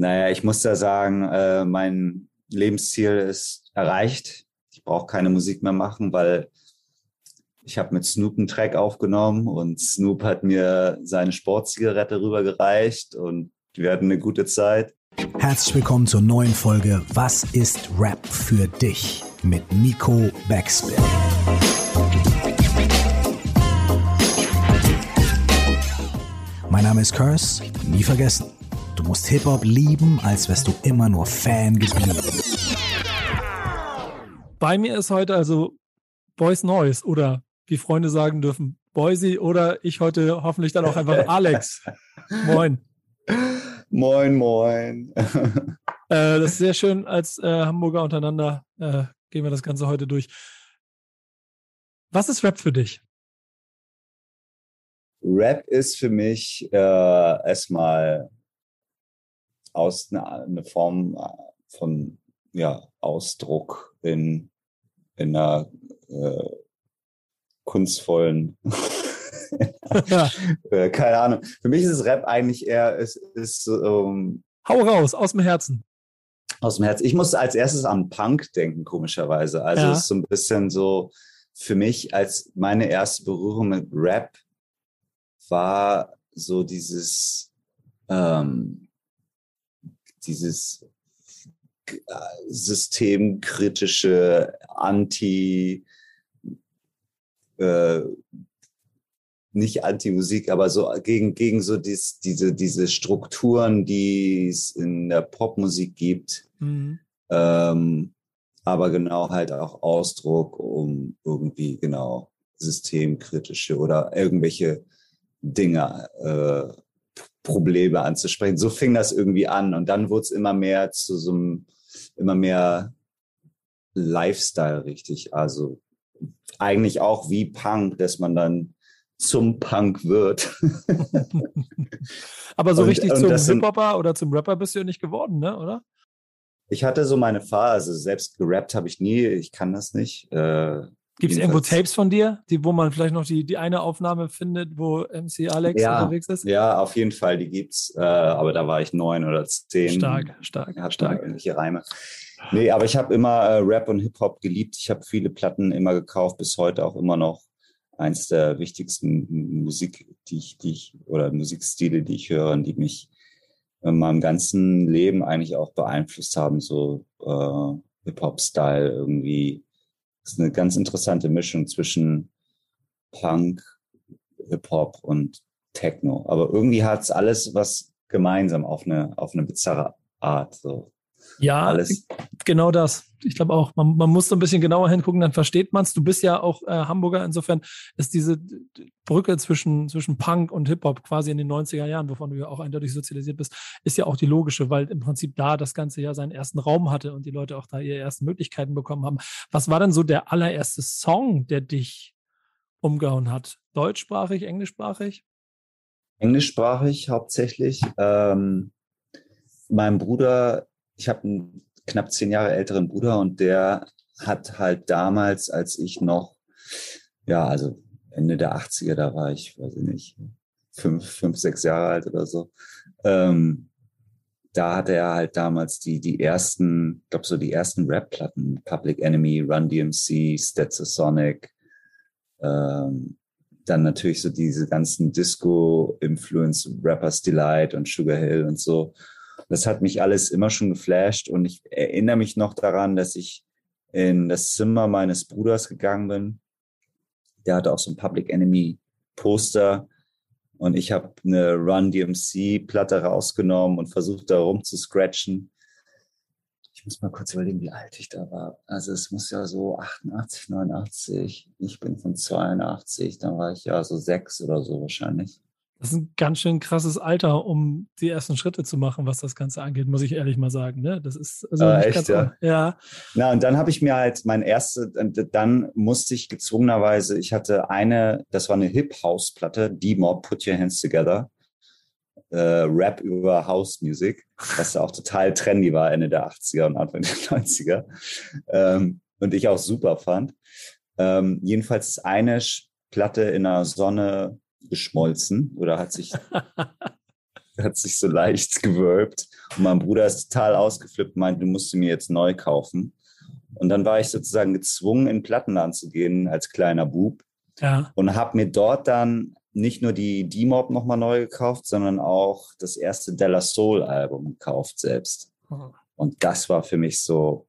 Naja, ich muss da sagen, äh, mein Lebensziel ist erreicht. Ich brauche keine Musik mehr machen, weil ich habe mit Snoop einen Track aufgenommen und Snoop hat mir seine Sportzigarette rübergereicht und wir hatten eine gute Zeit. Herzlich willkommen zur neuen Folge Was ist Rap für dich mit Nico Backspin. Mein Name ist Curse, nie vergessen. Du musst Hip-Hop lieben, als wärst du immer nur Fan geblieben. Bei mir ist heute also Boys Noise oder wie Freunde sagen dürfen, Boise oder ich heute hoffentlich dann auch einfach Alex. Moin. Moin, moin. äh, das ist sehr schön als äh, Hamburger untereinander. Äh, gehen wir das Ganze heute durch. Was ist Rap für dich? Rap ist für mich äh, erstmal aus eine, eine Form äh, von ja, Ausdruck in, in einer äh, kunstvollen ja. Äh, keine Ahnung. Für mich ist Rap eigentlich eher, es ist, um, Hau raus, aus dem Herzen. Aus dem Herzen. Ich musste als erstes an Punk denken, komischerweise. Also ja. es ist so ein bisschen so, für mich als meine erste Berührung mit Rap war so dieses, ähm, dieses äh, systemkritische Anti, äh, nicht Anti-Musik, aber so gegen, gegen so dies, diese, diese Strukturen, die es in der Popmusik gibt. Mhm. Ähm, aber genau halt auch Ausdruck, um irgendwie genau systemkritische oder irgendwelche Dinge, äh, Probleme anzusprechen. So fing das irgendwie an und dann wurde es immer mehr zu so einem, immer mehr Lifestyle richtig. Also eigentlich auch wie Punk, dass man dann zum Punk wird. Aber so und, richtig und zum Hip-Hopper oder zum Rapper bist du ja nicht geworden, ne? oder? Ich hatte so meine Phase. Selbst gerappt habe ich nie. Ich kann das nicht. Äh, Gibt es irgendwo Tapes von dir, die, wo man vielleicht noch die, die eine Aufnahme findet, wo MC Alex ja, unterwegs ist? Ja, auf jeden Fall, die gibt's. Äh, aber da war ich neun oder zehn. Stark, stark, Hat stark. Irgendwelche Reime. Nee, aber ich habe immer äh, Rap und Hip-Hop geliebt. Ich habe viele Platten immer gekauft, bis heute auch immer noch. Eins der wichtigsten Musik, die ich, die ich, oder Musikstile, die ich höre und die mich in meinem ganzen Leben eigentlich auch beeinflusst haben, so äh, Hip-Hop-Style irgendwie das ist eine ganz interessante Mischung zwischen Punk, Hip-Hop und Techno. Aber irgendwie hat es alles was gemeinsam auf eine, auf eine bizarre Art. So. Ja, alles. genau das. Ich glaube auch, man, man muss so ein bisschen genauer hingucken, dann versteht man es. Du bist ja auch äh, Hamburger, insofern ist diese Brücke zwischen, zwischen Punk und Hip-Hop quasi in den 90er Jahren, wovon du ja auch eindeutig sozialisiert bist, ist ja auch die logische, weil im Prinzip da das Ganze ja seinen ersten Raum hatte und die Leute auch da ihre ersten Möglichkeiten bekommen haben. Was war denn so der allererste Song, der dich umgehauen hat? Deutschsprachig, englischsprachig? Englischsprachig hauptsächlich. Ähm, mein Bruder ich habe einen knapp zehn Jahre älteren Bruder und der hat halt damals, als ich noch, ja, also Ende der 80er, da war ich, weiß ich nicht, fünf, fünf, sechs Jahre alt oder so. Ähm, da hatte er halt damals die, die ersten, ich glaube so die ersten Rap-Platten, Public Enemy, Run DMC, Stetsasonic, ähm, dann natürlich so diese ganzen Disco-Influence, Rappers Delight und Sugar Hill und so. Das hat mich alles immer schon geflasht und ich erinnere mich noch daran, dass ich in das Zimmer meines Bruders gegangen bin. Der hatte auch so ein Public Enemy Poster und ich habe eine Run DMC Platte rausgenommen und versucht da rum zu scratchen. Ich muss mal kurz überlegen, wie alt ich da war. Also es muss ja so 88, 89. Ich bin von 82, dann war ich ja so sechs oder so wahrscheinlich. Das ist ein ganz schön krasses Alter, um die ersten Schritte zu machen, was das Ganze angeht, muss ich ehrlich mal sagen. Ne? Das ist also äh, echt, ja. ja. Na, und dann habe ich mir halt mein erste, dann musste ich gezwungenerweise, ich hatte eine, das war eine Hip-House-Platte, D-Mob, Put Your Hands Together. Äh, Rap über House Music, was auch total trendy war Ende der 80er und Anfang der 90er. Ähm, und ich auch super fand. Ähm, jedenfalls eine Platte in der Sonne geschmolzen oder hat sich hat sich so leicht gewölbt. Und mein Bruder ist total ausgeflippt und meinte, du musst mir jetzt neu kaufen. Und dann war ich sozusagen gezwungen, in den Plattenladen zu gehen als kleiner Bub. Ja. Und habe mir dort dann nicht nur die D-Mob nochmal neu gekauft, sondern auch das erste Della Soul Album gekauft selbst. Mhm. Und das war für mich so.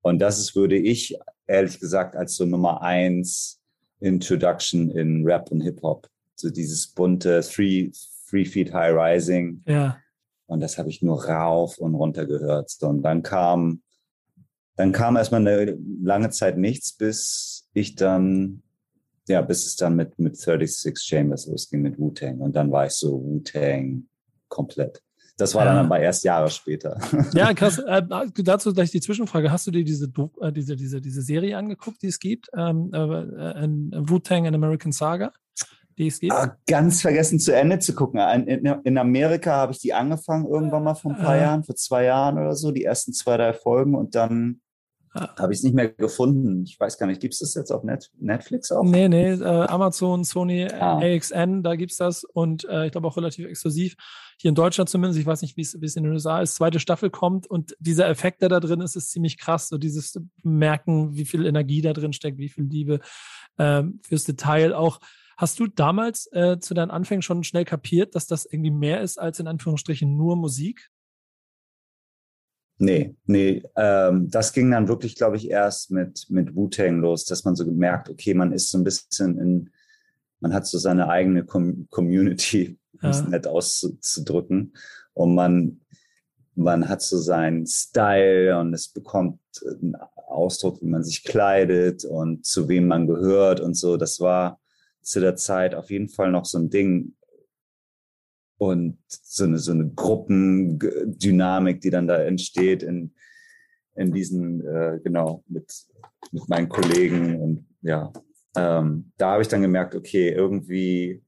Und das ist, würde ich ehrlich gesagt als so Nummer eins Introduction in Rap und Hip Hop. So dieses bunte Three, three Feet High Rising. Ja. Und das habe ich nur rauf und runter gehört. So, und dann kam, dann kam erstmal eine lange Zeit nichts, bis ich dann ja, bis es dann mit, mit 36 Chambers losging, mit Wu-Tang. Und dann war ich so Wu-Tang komplett. Das war dann aber erst Jahre später. Ja, krass. Äh, dazu gleich die Zwischenfrage. Hast du dir diese, äh, diese, diese, diese Serie angeguckt, die es gibt? Ähm, äh, Wu-Tang and American Saga? Die es gibt? Ah, ganz vergessen zu Ende zu gucken. In, in, in Amerika habe ich die angefangen irgendwann mal vor ein paar äh, Jahren, vor zwei Jahren oder so, die ersten zwei, drei Folgen und dann habe ich es nicht mehr gefunden. Ich weiß gar nicht, gibt es das jetzt auf Net Netflix auch? Nee, nee, äh, Amazon, Sony, ah. AXN, da gibt es das und äh, ich glaube auch relativ exklusiv. Hier in Deutschland zumindest, ich weiß nicht, wie es in den USA ist, zweite Staffel kommt und dieser Effekt, der da drin ist, ist ziemlich krass. So dieses Merken, wie viel Energie da drin steckt, wie viel Liebe äh, fürs Detail auch. Hast du damals äh, zu deinen Anfängen schon schnell kapiert, dass das irgendwie mehr ist als in Anführungsstrichen nur Musik? Nee, nee, ähm, das ging dann wirklich, glaube ich, erst mit, mit Wu-Tang los, dass man so gemerkt, okay, man ist so ein bisschen in, man hat so seine eigene Com Community, um es nett auszudrücken. Und man, man hat so seinen Style und es bekommt einen Ausdruck, wie man sich kleidet und zu wem man gehört und so. Das war zu der Zeit auf jeden Fall noch so ein Ding, und so eine, so eine Gruppendynamik, die dann da entsteht in, in diesen, äh, genau, mit, mit meinen Kollegen und ja, ähm, da habe ich dann gemerkt, okay, irgendwie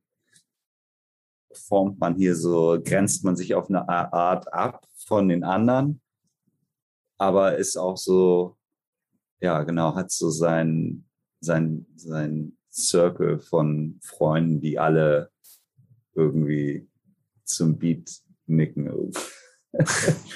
formt man hier so, grenzt man sich auf eine Art ab von den anderen, aber ist auch so, ja, genau, hat so sein, sein, sein Circle von Freunden, die alle irgendwie zum Beat nicken.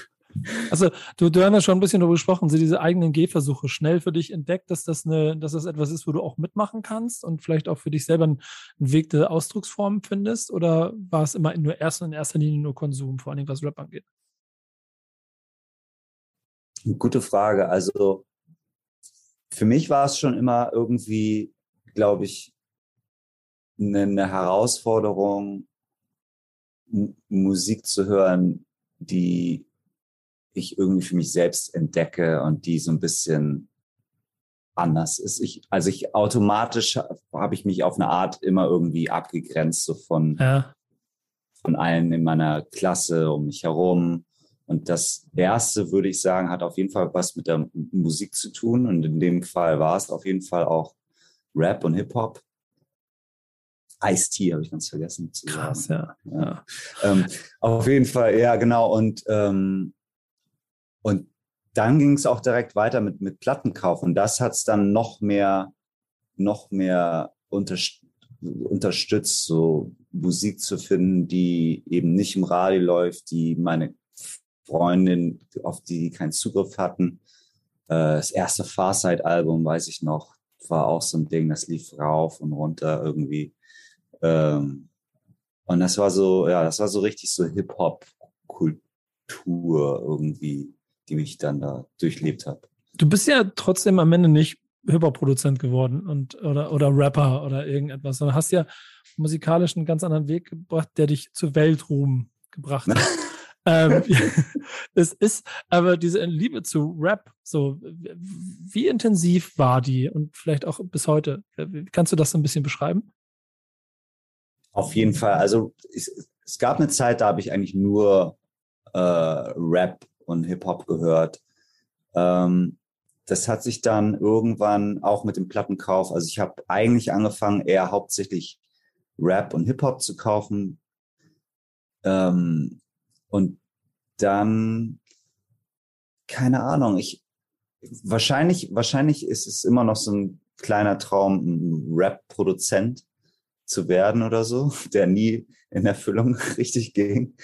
Also, du, du hast ja schon ein bisschen darüber gesprochen, so diese eigenen Gehversuche schnell für dich entdeckt, dass das, eine, dass das etwas ist, wo du auch mitmachen kannst und vielleicht auch für dich selber einen, Weg der Ausdrucksform findest? Oder war es immer in, nur erst, in erster Linie nur Konsum, vor allem was Rap angeht? Gute Frage. Also, für mich war es schon immer irgendwie, glaube ich, eine, eine Herausforderung, Musik zu hören, die ich irgendwie für mich selbst entdecke und die so ein bisschen anders ist. Ich, also ich automatisch habe ich mich auf eine Art immer irgendwie abgegrenzt, so von, ja. von allen in meiner Klasse um mich herum. Und das erste, würde ich sagen, hat auf jeden Fall was mit der Musik zu tun. Und in dem Fall war es auf jeden Fall auch Rap und Hip-Hop. Ice-T habe ich ganz vergessen zu sagen. Krass, ja. ja. Ähm, auf jeden Fall, ja, genau. Und, ähm, und dann ging es auch direkt weiter mit, mit Plattenkauf. Und das hat es dann noch mehr, noch mehr unterstützt, unterstützt, so Musik zu finden, die eben nicht im Radio läuft, die meine Freundin, auf die keinen Zugriff hatten. Äh, das erste Farside-Album, weiß ich noch, war auch so ein Ding, das lief rauf und runter irgendwie. Ähm, und das war so, ja, das war so richtig so Hip-Hop-Kultur irgendwie, die mich dann da durchlebt habe. Du bist ja trotzdem am Ende nicht Hip-Hop-Produzent geworden und oder, oder Rapper oder irgendetwas, sondern hast ja musikalisch einen ganz anderen Weg gebracht, der dich zu Weltruhm gebracht hat. ähm, es ist aber diese Liebe zu Rap, so wie intensiv war die und vielleicht auch bis heute? Kannst du das so ein bisschen beschreiben? Auf jeden Fall. Also es, es gab eine Zeit, da habe ich eigentlich nur äh, Rap und Hip-Hop gehört. Ähm, das hat sich dann irgendwann auch mit dem Plattenkauf, also ich habe eigentlich angefangen, eher hauptsächlich Rap und Hip-Hop zu kaufen. Ähm, und dann, keine Ahnung, ich, wahrscheinlich, wahrscheinlich ist es immer noch so ein kleiner Traum, ein Rap-Produzent zu werden oder so, der nie in Erfüllung richtig ging.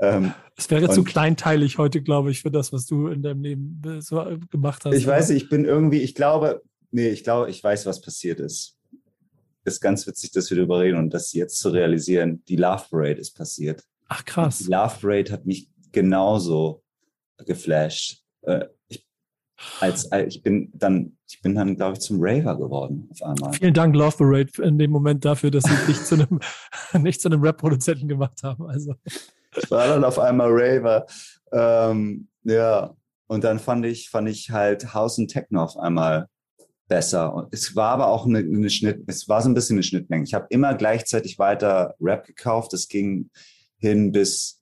Ähm, es wäre zu kleinteilig heute, glaube ich, für das, was du in deinem Leben so gemacht hast. Ich weiß, ich bin irgendwie, ich glaube, nee, ich glaube, ich weiß, was passiert ist. Ist ganz witzig, dass wir darüber reden und das jetzt zu realisieren. Die Love Parade ist passiert. Ach krass. Die Love Parade hat mich genauso geflasht. Äh, als, als, ich bin dann, ich bin dann, glaube ich, zum Raver geworden auf einmal. Vielen Dank, Love Parade, in dem Moment dafür, dass sie dich zu einem, nicht zu einem Rap-Produzenten gemacht haben. Also. Ich war dann auf einmal Raver. Ähm, ja, und dann fand ich, fand ich halt House und Techno auf einmal besser. Und es war aber auch eine, eine Schnitt, es war so ein bisschen eine Schnittmenge. Ich habe immer gleichzeitig weiter Rap gekauft. Es ging hin bis,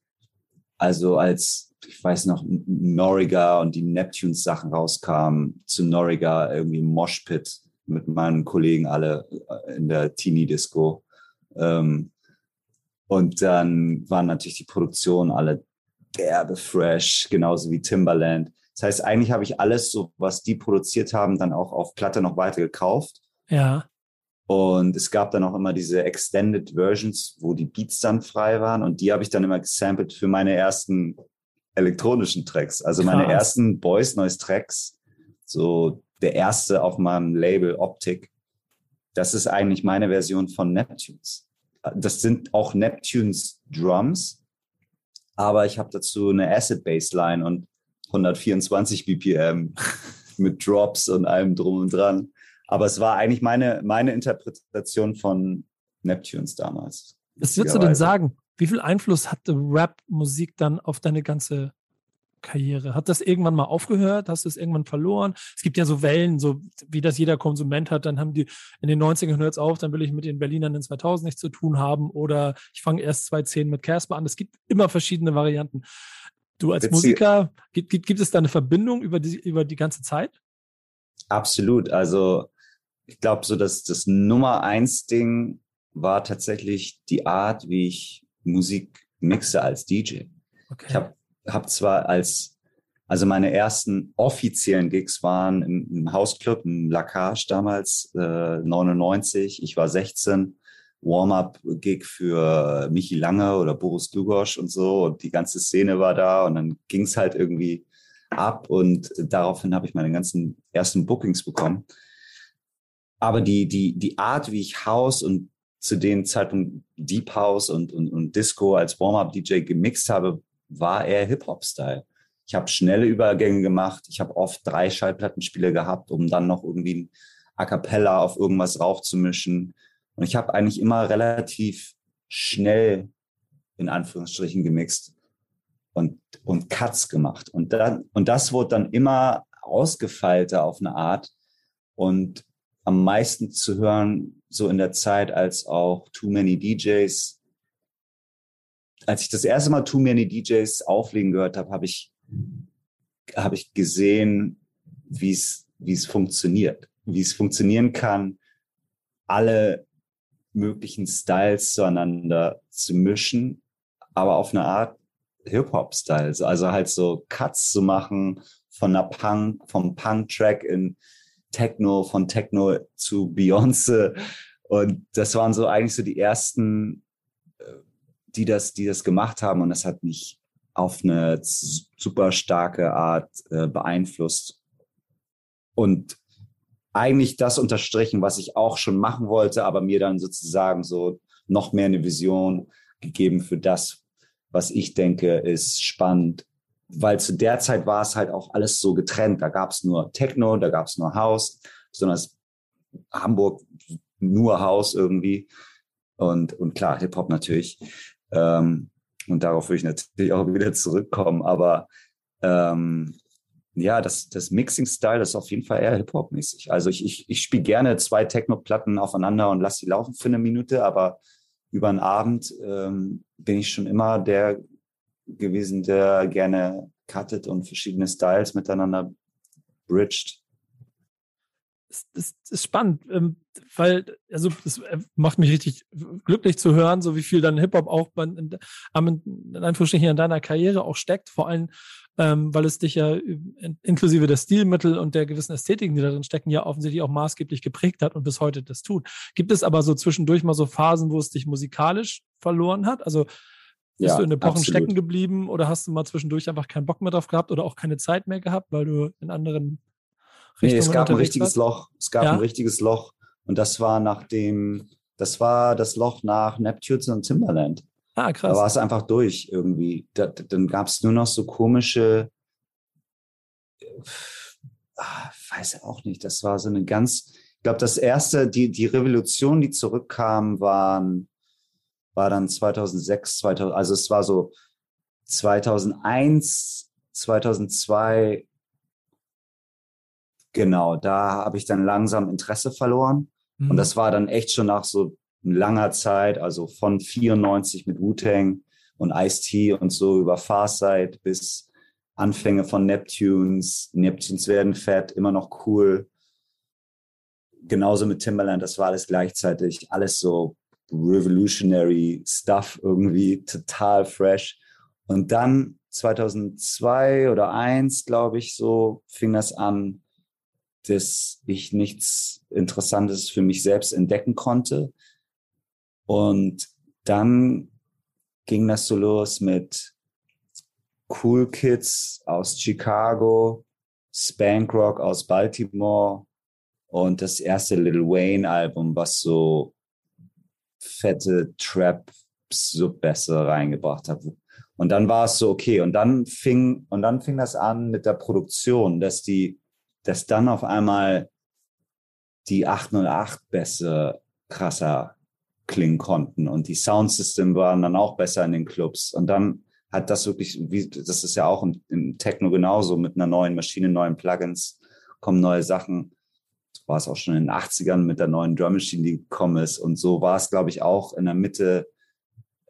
also als, ich weiß noch, Noriga und die Neptunes Sachen rauskamen, zu Noriga irgendwie Moshpit mit meinen Kollegen alle äh, in der Teenie-Disco. Ähm, und dann waren natürlich die Produktionen alle derbe fresh, genauso wie Timberland. Das heißt, eigentlich habe ich alles, so was die produziert haben, dann auch auf Platte noch weiter gekauft. Ja. Und es gab dann auch immer diese Extended Versions, wo die Beats dann frei waren. Und die habe ich dann immer gesampelt für meine ersten elektronischen Tracks. Also Krass. meine ersten Boys Noise Tracks. So der erste auf meinem Label Optik. Das ist eigentlich meine Version von Neptunes das sind auch Neptunes Drums, aber ich habe dazu eine Acid Bassline und 124 BPM mit Drops und allem drum und dran. Aber es war eigentlich meine, meine Interpretation von Neptunes damals. Was würdest du denn sagen? Wie viel Einfluss hatte Rap-Musik dann auf deine ganze Karriere? Hat das irgendwann mal aufgehört? Hast du es irgendwann verloren? Es gibt ja so Wellen, so wie das jeder Konsument hat. Dann haben die in den 90ern hört es auf, dann will ich mit den Berlinern in 2000 nichts zu tun haben oder ich fange erst 2010 mit Casper an. Es gibt immer verschiedene Varianten. Du als Musiker, gibt, gibt, gibt es da eine Verbindung über die, über die ganze Zeit? Absolut. Also ich glaube, so dass das Nummer eins Ding war tatsächlich die Art, wie ich Musik mixe als DJ. Okay. Ich habe habe zwar als, also meine ersten offiziellen Gigs waren im, im Hausclub, im Lacage damals, äh, 99. Ich war 16. Warm-up-Gig für Michi Lange oder Boris Dugosch und so. Und die ganze Szene war da und dann ging es halt irgendwie ab und daraufhin habe ich meine ganzen ersten Bookings bekommen. Aber die, die, die Art, wie ich House und zu dem Zeitpunkt Deep House und, und, und Disco als Warm-up-DJ gemixt habe, war eher Hip-Hop-Style. Ich habe schnelle Übergänge gemacht. Ich habe oft drei Schallplattenspiele gehabt, um dann noch irgendwie ein A cappella auf irgendwas raufzumischen. Und ich habe eigentlich immer relativ schnell in Anführungsstrichen gemixt und, und Cuts gemacht. Und, dann, und das wurde dann immer ausgefeilter auf eine Art und am meisten zu hören, so in der Zeit, als auch Too Many DJs als ich das erste Mal Too Many DJs auflegen gehört habe, habe ich, habe ich gesehen, wie es, wie es funktioniert, wie es funktionieren kann, alle möglichen Styles zueinander zu mischen, aber auf eine Art Hip-Hop-Style. Also halt so Cuts zu machen von einer Punk, vom Punk-Track in Techno, von Techno zu Beyoncé. Und das waren so eigentlich so die ersten die das, die das gemacht haben und das hat mich auf eine super starke Art äh, beeinflusst und eigentlich das unterstrichen, was ich auch schon machen wollte, aber mir dann sozusagen so noch mehr eine Vision gegeben für das, was ich denke, ist spannend. Weil zu der Zeit war es halt auch alles so getrennt. Da gab es nur Techno, da gab es nur House, besonders Hamburg nur House irgendwie. Und, und klar, Hip-Hop natürlich. Ähm, und darauf will ich natürlich auch wieder zurückkommen. Aber ähm, ja, das, das Mixing-Style ist auf jeden Fall eher Hip-Hop-mäßig. Also ich, ich, ich spiele gerne zwei Techno-Platten aufeinander und lasse sie laufen für eine Minute, aber über einen Abend ähm, bin ich schon immer der gewesen, der gerne cuttet und verschiedene Styles miteinander bridged das, das ist spannend, ähm, weil, also, es äh, macht mich richtig glücklich zu hören, so wie viel dann Hip-Hop auch in, in Anführungsstrichen in deiner Karriere auch steckt. Vor allem ähm, weil es dich ja inklusive der Stilmittel und der gewissen Ästhetiken, die da drin stecken, ja offensichtlich auch maßgeblich geprägt hat und bis heute das tut. Gibt es aber so zwischendurch mal so Phasen, wo es dich musikalisch verloren hat? Also bist ja, du in Epochen absolut. stecken geblieben oder hast du mal zwischendurch einfach keinen Bock mehr drauf gehabt oder auch keine Zeit mehr gehabt, weil du in anderen Richtungen Nee, es gab ein richtiges warst? Loch. Es gab ja? ein richtiges Loch. Und das war nach dem, das war das Loch nach Neptunes und Timberland. Ah, krass. Da war es einfach durch irgendwie. Da, dann gab es nur noch so komische, ah, weiß auch nicht, das war so eine ganz, ich glaube, das erste, die, die Revolution, die zurückkam, waren war dann 2006, 2000, also es war so 2001, 2002, genau, da habe ich dann langsam Interesse verloren. Mhm. Und das war dann echt schon nach so langer Zeit, also von 94 mit Wu-Tang und Ice-T und so über Farsight bis Anfänge von Neptunes. Neptunes werden fett, immer noch cool. Genauso mit Timberland, das war alles gleichzeitig, alles so revolutionary Stuff irgendwie total fresh. Und dann 2002 oder 1, glaube ich, so fing das an, dass ich nichts Interessantes für mich selbst entdecken konnte. Und dann ging das so los mit Cool Kids aus Chicago, Spank Rock aus Baltimore und das erste Lil Wayne Album, was so fette Trap-Subbässe reingebracht habe. Und dann war es so, okay, und dann fing, und dann fing das an mit der Produktion, dass die, dass dann auf einmal die 808-Bässe krasser klingen konnten und die Soundsystem waren dann auch besser in den Clubs. Und dann hat das wirklich, wie, das ist ja auch im, im Techno genauso, mit einer neuen Maschine, neuen Plugins kommen neue Sachen war es auch schon in den 80ern mit der neuen Drum Machine, die gekommen ist. Und so war es, glaube ich, auch in der Mitte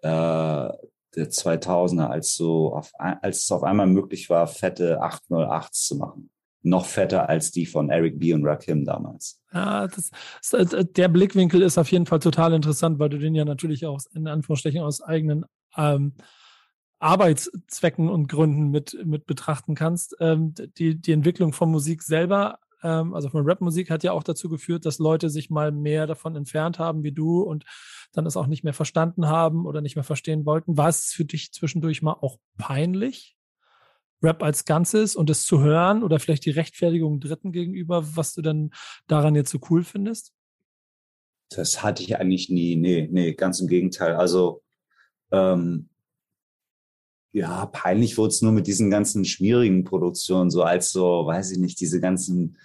äh, der 2000er, als, so auf, als es auf einmal möglich war, fette 808s zu machen. Noch fetter als die von Eric B. und Rakim damals. Ja, das, äh, der Blickwinkel ist auf jeden Fall total interessant, weil du den ja natürlich auch in Anführungsstrichen aus eigenen ähm, Arbeitszwecken und Gründen mit, mit betrachten kannst. Ähm, die, die Entwicklung von Musik selber also von Rapmusik hat ja auch dazu geführt, dass Leute sich mal mehr davon entfernt haben wie du und dann es auch nicht mehr verstanden haben oder nicht mehr verstehen wollten. War es für dich zwischendurch mal auch peinlich, Rap als Ganzes und es zu hören oder vielleicht die Rechtfertigung Dritten gegenüber, was du dann daran jetzt so cool findest? Das hatte ich eigentlich nie. Nee, nee, ganz im Gegenteil. Also ähm, ja, peinlich wurde es nur mit diesen ganzen schwierigen Produktionen, so als so, weiß ich nicht, diese ganzen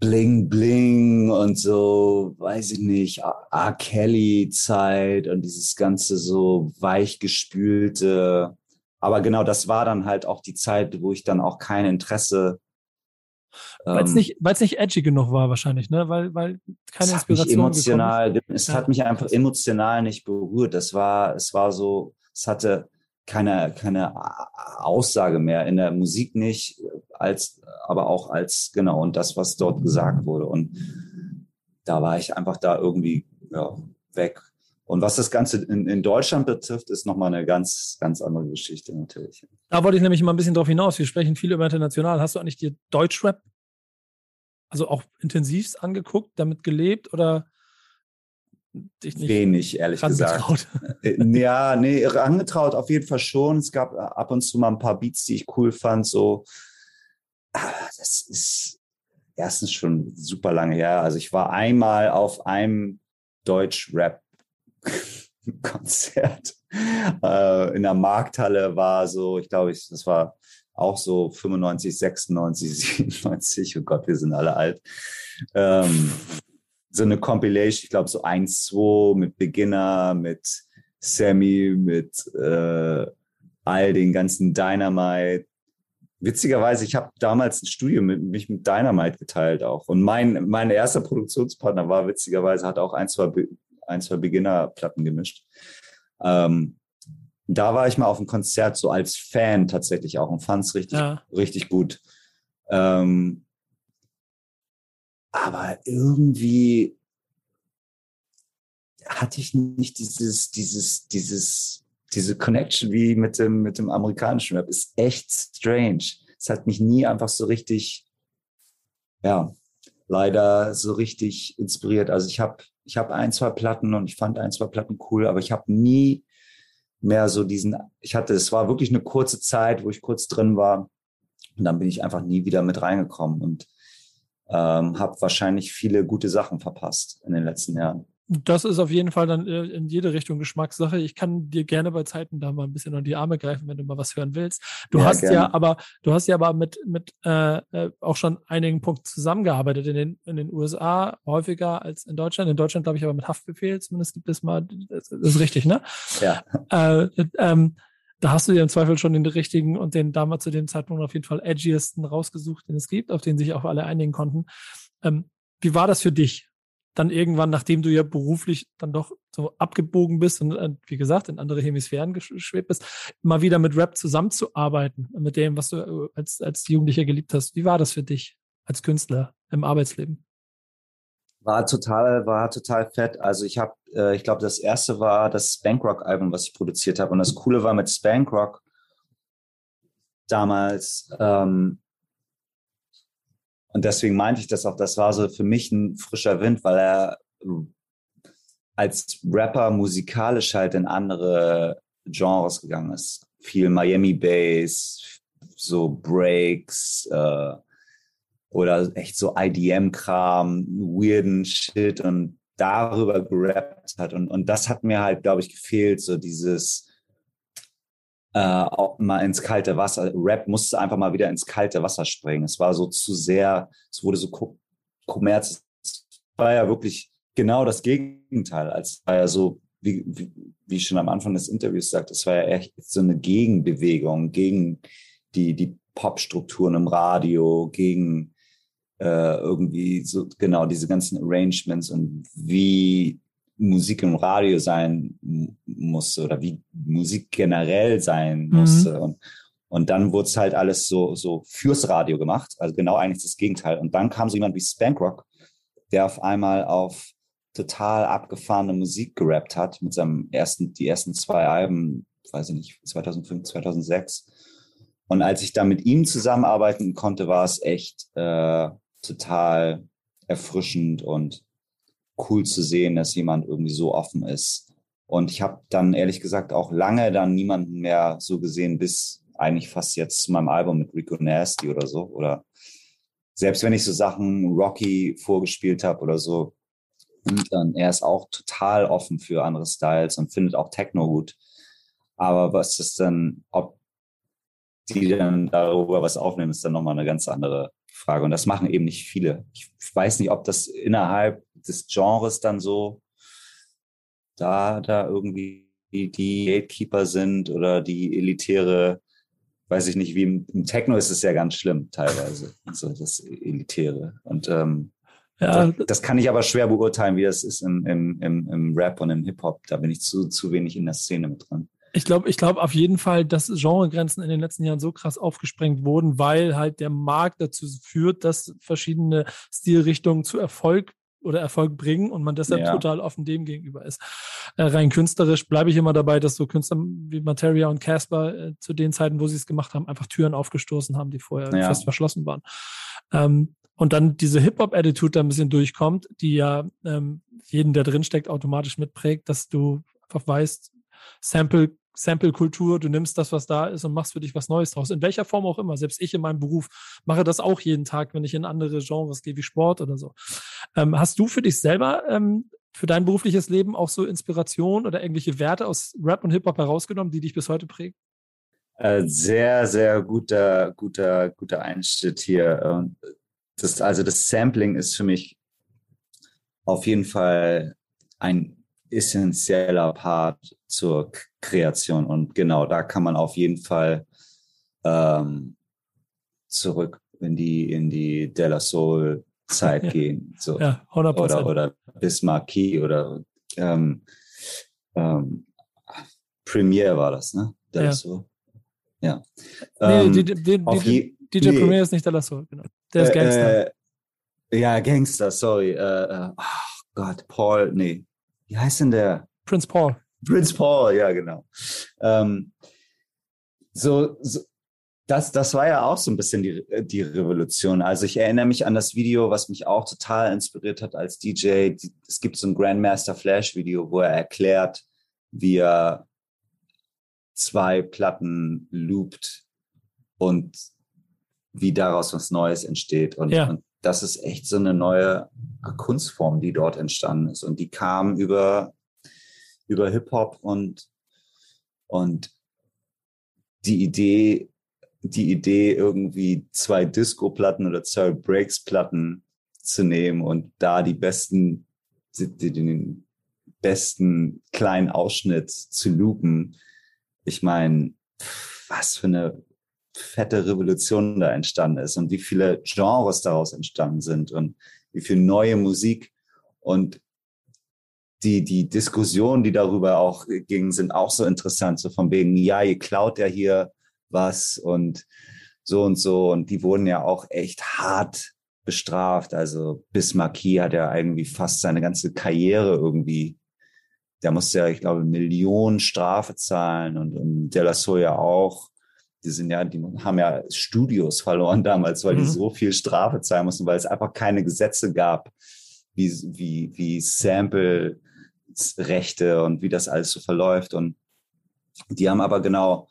Bling Bling und so, weiß ich nicht, R. Kelly Zeit und dieses ganze so weichgespülte. Aber genau, das war dann halt auch die Zeit, wo ich dann auch kein Interesse weil es ähm, nicht, weil's nicht edgy genug war wahrscheinlich, ne? Weil, weil keine Inspiration. emotional, es ja. hat mich einfach emotional nicht berührt. Das war, es war so, es hatte, keine, keine Aussage mehr, in der Musik nicht, als, aber auch als, genau, und das, was dort gesagt wurde. Und da war ich einfach da irgendwie ja, weg. Und was das Ganze in, in Deutschland betrifft, ist nochmal eine ganz, ganz andere Geschichte natürlich. Da wollte ich nämlich mal ein bisschen drauf hinaus. Wir sprechen viel über international. Hast du eigentlich dir Deutschrap, also auch intensivst angeguckt, damit gelebt oder dich nicht Wenig, ehrlich gesagt. Äh, ja, nee, angetraut auf jeden Fall schon. Es gab äh, ab und zu mal ein paar Beats, die ich cool fand. So, ah, das ist erstens schon super lange her. Also ich war einmal auf einem Deutsch-Rap-Konzert äh, in der Markthalle. War so, ich glaube, ich, das war auch so 95, 96, 97. Oh Gott, wir sind alle alt. Ähm, so eine Compilation, ich glaube so 1, 2 mit Beginner, mit Sammy, mit äh, all den ganzen Dynamite. Witzigerweise, ich habe damals ein Studio mit mich mit Dynamite geteilt auch. Und mein, mein erster Produktionspartner war witzigerweise, hat auch ein, zwei, ein, zwei Beginner-Platten gemischt. Ähm, da war ich mal auf einem Konzert so als Fan tatsächlich auch und fand es richtig, ja. richtig gut. Ähm, aber irgendwie hatte ich nicht dieses, dieses, dieses diese Connection wie mit dem, mit dem amerikanischen Rap ist echt strange. Es hat mich nie einfach so richtig, ja, leider so richtig inspiriert. Also ich habe ich hab ein, zwei Platten und ich fand ein, zwei Platten cool, aber ich habe nie mehr so diesen, ich hatte, es war wirklich eine kurze Zeit, wo ich kurz drin war und dann bin ich einfach nie wieder mit reingekommen und ähm, habe wahrscheinlich viele gute Sachen verpasst in den letzten Jahren. Das ist auf jeden Fall dann äh, in jede Richtung Geschmackssache. Ich kann dir gerne bei Zeiten da mal ein bisschen an die Arme greifen, wenn du mal was hören willst. Du ja, hast gerne. ja aber, du hast ja aber mit, mit äh, äh, auch schon einigen Punkten zusammengearbeitet in den, in den USA, häufiger als in Deutschland. In Deutschland glaube ich aber mit Haftbefehl, zumindest gibt es mal, das ist richtig, ne? Ja. Äh, ähm, da hast du dir im Zweifel schon den richtigen und den damals zu dem Zeitpunkt auf jeden Fall edgiesten rausgesucht, den es gibt, auf den sich auch alle einigen konnten. Ähm, wie war das für dich? dann irgendwann, nachdem du ja beruflich dann doch so abgebogen bist und äh, wie gesagt in andere Hemisphären geschwebt bist, mal wieder mit Rap zusammenzuarbeiten, mit dem, was du äh, als, als Jugendlicher geliebt hast. Wie war das für dich als Künstler im Arbeitsleben? War total, war total fett. Also ich habe, äh, ich glaube, das erste war das Spankrock-Album, was ich produziert habe. Und das Coole war mit Spankrock damals, ähm, und deswegen meinte ich das auch, das war so für mich ein frischer Wind, weil er als Rapper musikalisch halt in andere Genres gegangen ist. Viel Miami Bass, so Breaks äh, oder echt so IDM-Kram, weirden Shit und darüber gerappt hat. Und, und das hat mir halt, glaube ich, gefehlt, so dieses äh, auch mal ins kalte Wasser. Rap musste einfach mal wieder ins kalte Wasser springen. Es war so zu sehr, es wurde so Kommerz. Es war ja wirklich genau das Gegenteil. Als war ja so, wie, wie, wie ich schon am Anfang des Interviews sagte, es war ja echt so eine Gegenbewegung gegen die, die Popstrukturen im Radio, gegen äh, irgendwie so genau diese ganzen Arrangements und wie Musik im Radio sein musste oder wie Musik generell sein musste. Mhm. Und, und dann wurde es halt alles so, so fürs Radio gemacht. Also genau eigentlich das Gegenteil. Und dann kam so jemand wie Spankrock, der auf einmal auf total abgefahrene Musik gerappt hat mit seinem ersten, die ersten zwei Alben, weiß ich nicht, 2005, 2006. Und als ich da mit ihm zusammenarbeiten konnte, war es echt äh, total erfrischend und cool zu sehen, dass jemand irgendwie so offen ist. Und ich habe dann ehrlich gesagt auch lange dann niemanden mehr so gesehen, bis eigentlich fast jetzt zu meinem Album mit Rico Nasty oder so. Oder selbst wenn ich so Sachen Rocky vorgespielt habe oder so. Und dann, er ist auch total offen für andere Styles und findet auch Techno gut. Aber was ist dann, ob die dann darüber was aufnehmen, ist dann nochmal eine ganz andere Frage. Und das machen eben nicht viele. Ich weiß nicht, ob das innerhalb des Genres dann so da, da irgendwie die Gatekeeper sind oder die elitäre, weiß ich nicht, wie im, im Techno ist es ja ganz schlimm teilweise, so das Elitäre. Und ähm, ja. das, das, kann ich aber schwer beurteilen, wie das ist im, im, im, im Rap und im Hip-Hop. Da bin ich zu, zu wenig in der Szene mit drin. Ich glaube, ich glaube auf jeden Fall, dass Genregrenzen in den letzten Jahren so krass aufgesprengt wurden, weil halt der Markt dazu führt, dass verschiedene Stilrichtungen zu Erfolg oder Erfolg bringen und man deshalb ja. total offen dem gegenüber ist. Äh, rein künstlerisch bleibe ich immer dabei, dass so Künstler wie Materia und Casper äh, zu den Zeiten, wo sie es gemacht haben, einfach Türen aufgestoßen haben, die vorher ja. fest verschlossen waren. Ähm, und dann diese Hip-Hop-Attitude da ein bisschen durchkommt, die ja ähm, jeden, der drinsteckt, automatisch mitprägt, dass du einfach weißt, Sample Sample-Kultur, du nimmst das, was da ist und machst für dich was Neues draus. In welcher Form auch immer. Selbst ich in meinem Beruf mache das auch jeden Tag, wenn ich in andere Genres gehe, wie Sport oder so. Ähm, hast du für dich selber, ähm, für dein berufliches Leben auch so Inspiration oder irgendwelche Werte aus Rap und Hip-Hop herausgenommen, die dich bis heute prägen? Äh, sehr, sehr guter, guter, guter Einschnitt hier. Das, also das Sampling ist für mich auf jeden Fall ein essentieller Part zur Kreation. Und genau, da kann man auf jeden Fall ähm, zurück in die, in die Della Soul Zeit ja. gehen. So. Ja, 100%. Oder, oder Bismarcky oder ähm, ähm, Premiere war das, ne? Della ja. Soul. Ja. Nee, ähm, die, die, die, DJ, DJ nee. Premier ist nicht Della Soul, genau. Der ist Gangster. Äh, äh, ja, Gangster, sorry. Äh, oh Gott, Paul, nee. Wie heißt denn der? Prince Paul. Prince Paul, ja, genau. Ähm, so, so, das, das war ja auch so ein bisschen die, die Revolution. Also ich erinnere mich an das Video, was mich auch total inspiriert hat als DJ. Es gibt so ein Grandmaster Flash Video, wo er erklärt, wie er zwei Platten loopt und wie daraus was Neues entsteht. Und, ja. und das ist echt so eine neue Kunstform, die dort entstanden ist. Und die kam über, über Hip-Hop und, und die Idee, die Idee, irgendwie zwei Disco-Platten oder zwei Breaks-Platten zu nehmen und da die besten, den besten kleinen Ausschnitt zu loopen. Ich meine, was für eine fette Revolution da entstanden ist und wie viele Genres daraus entstanden sind und wie viel neue Musik und die, die Diskussionen, die darüber auch gingen, sind auch so interessant. So von wegen, ja, ihr klaut ja hier was und so und so. Und die wurden ja auch echt hart bestraft. Also Bismarcky hat ja irgendwie fast seine ganze Karriere irgendwie, der musste ja, ich glaube, Millionen Strafe zahlen und, und De La Soya auch. Die sind ja, die haben ja Studios verloren damals, weil mhm. die so viel Strafe zahlen mussten, weil es einfach keine Gesetze gab, wie, wie, wie Sample-Rechte und wie das alles so verläuft. Und die haben aber genau